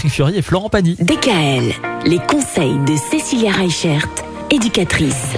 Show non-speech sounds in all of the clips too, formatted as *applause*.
Patrick Fury et Florent Pagny. DKL, les conseils de Cécilia Reichert, éducatrice.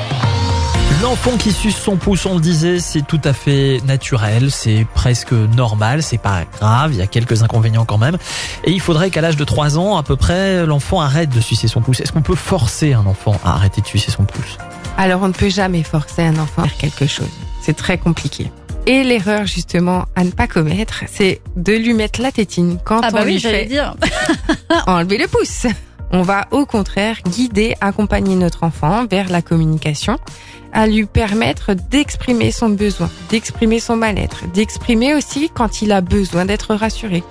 L'enfant qui suce son pouce, on le disait, c'est tout à fait naturel, c'est presque normal, c'est pas grave, il y a quelques inconvénients quand même. Et il faudrait qu'à l'âge de 3 ans, à peu près, l'enfant arrête de sucer son pouce. Est-ce qu'on peut forcer un enfant à arrêter de sucer son pouce? Alors on ne peut jamais forcer un enfant à faire quelque chose. C'est très compliqué. Et l'erreur justement à ne pas commettre, c'est de lui mettre la tétine quand Ah on bah oui, lui fait dire. *laughs* enlever le pouce. On va au contraire guider, accompagner notre enfant vers la communication, à lui permettre d'exprimer son besoin, d'exprimer son mal-être, d'exprimer aussi quand il a besoin d'être rassuré.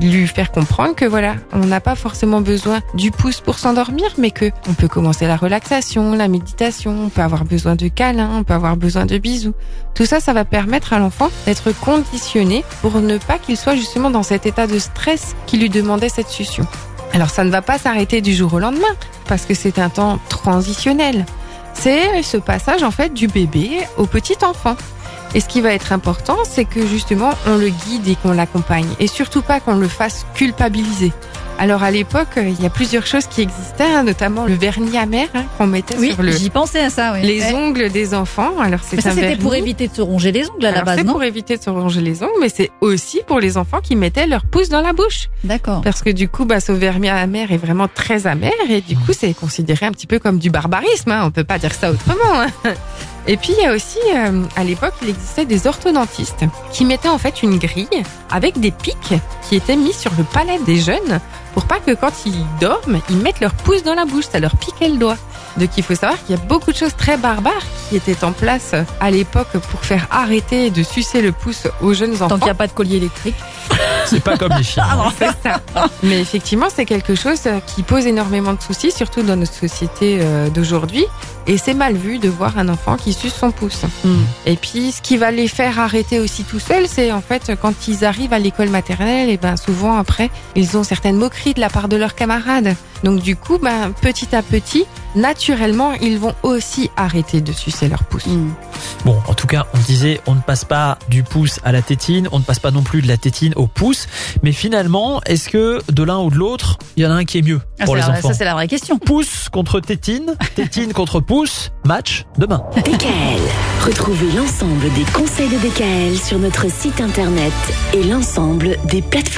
Lui faire comprendre que voilà, on n'a pas forcément besoin du pouce pour s'endormir, mais que on peut commencer la relaxation, la méditation, on peut avoir besoin de câlins, on peut avoir besoin de bisous. Tout ça, ça va permettre à l'enfant d'être conditionné pour ne pas qu'il soit justement dans cet état de stress qui lui demandait cette succion. Alors ça ne va pas s'arrêter du jour au lendemain parce que c'est un temps transitionnel. C'est ce passage en fait du bébé au petit enfant. Et ce qui va être important, c'est que justement on le guide et qu'on l'accompagne et surtout pas qu'on le fasse culpabiliser. Alors à l'époque, il y a plusieurs choses qui existaient, hein, notamment le vernis amer hein, qu'on mettait Oui, sur le, j'y pensais à ça. Oui. les Ouais. ongles des enfants. Alors c'est ça, c'était pour éviter de se ronger les ongles à la Alors, base, c'est pour éviter de se ronger les ongles, mais c'est aussi pour les enfants qui mettaient leur pouce dans la bouche. D'accord. Parce que du coup, bah, ce vernis amer est vraiment très amer et du coup, c'est considéré un petit peu comme du barbarisme. Hein. On peut pas dire ça autrement. Et puis, il y a aussi, euh, à l'époque, il existait des orthodontistes qui mettaient en fait une grille avec des pics qui étaient mis sur le palais des jeunes pour pas que quand ils dorment, ils mettent leur pouce dans la bouche, ça leur piquait le doigt. Donc il faut savoir qu'il y a beaucoup de choses très barbares qui étaient en place à l'époque pour faire arrêter de sucer le pouce aux jeunes enfants. Tant qu'il n'y a pas de collier électrique. C'est pas comme les chiens. hein. C'est ça. Mais effectivement, c'est quelque chose euh, qui pose énormément de soucis, surtout dans notre société euh, d'aujourd'hui. Et c'est mal vu de voir un enfant qui suce son pouce. Et puis, ce qui va les faire arrêter aussi tout seuls, c'est en fait quand ils arrivent à l'école maternelle, et ben souvent après, ils ont certaines moqueries de la part de leurs camarades. Donc du coup, ben petit à petit, naturellement, ils vont aussi arrêter de sucer leur pouce. Mm. Bon, en tout cas, on disait, on ne passe pas du pouce à la tétine, on ne passe pas non plus de la tétine au pouce. Mais finalement, est-ce que de l'un ou de l'autre, il y en a un qui est mieux Ah, pour les la- enfants ça, c'est la vraie question. Pouce contre tétine, tétine contre pouce, match demain. DKL. Retrouvez l'ensemble des conseils de DKL sur notre site internet et l'ensemble des plateformes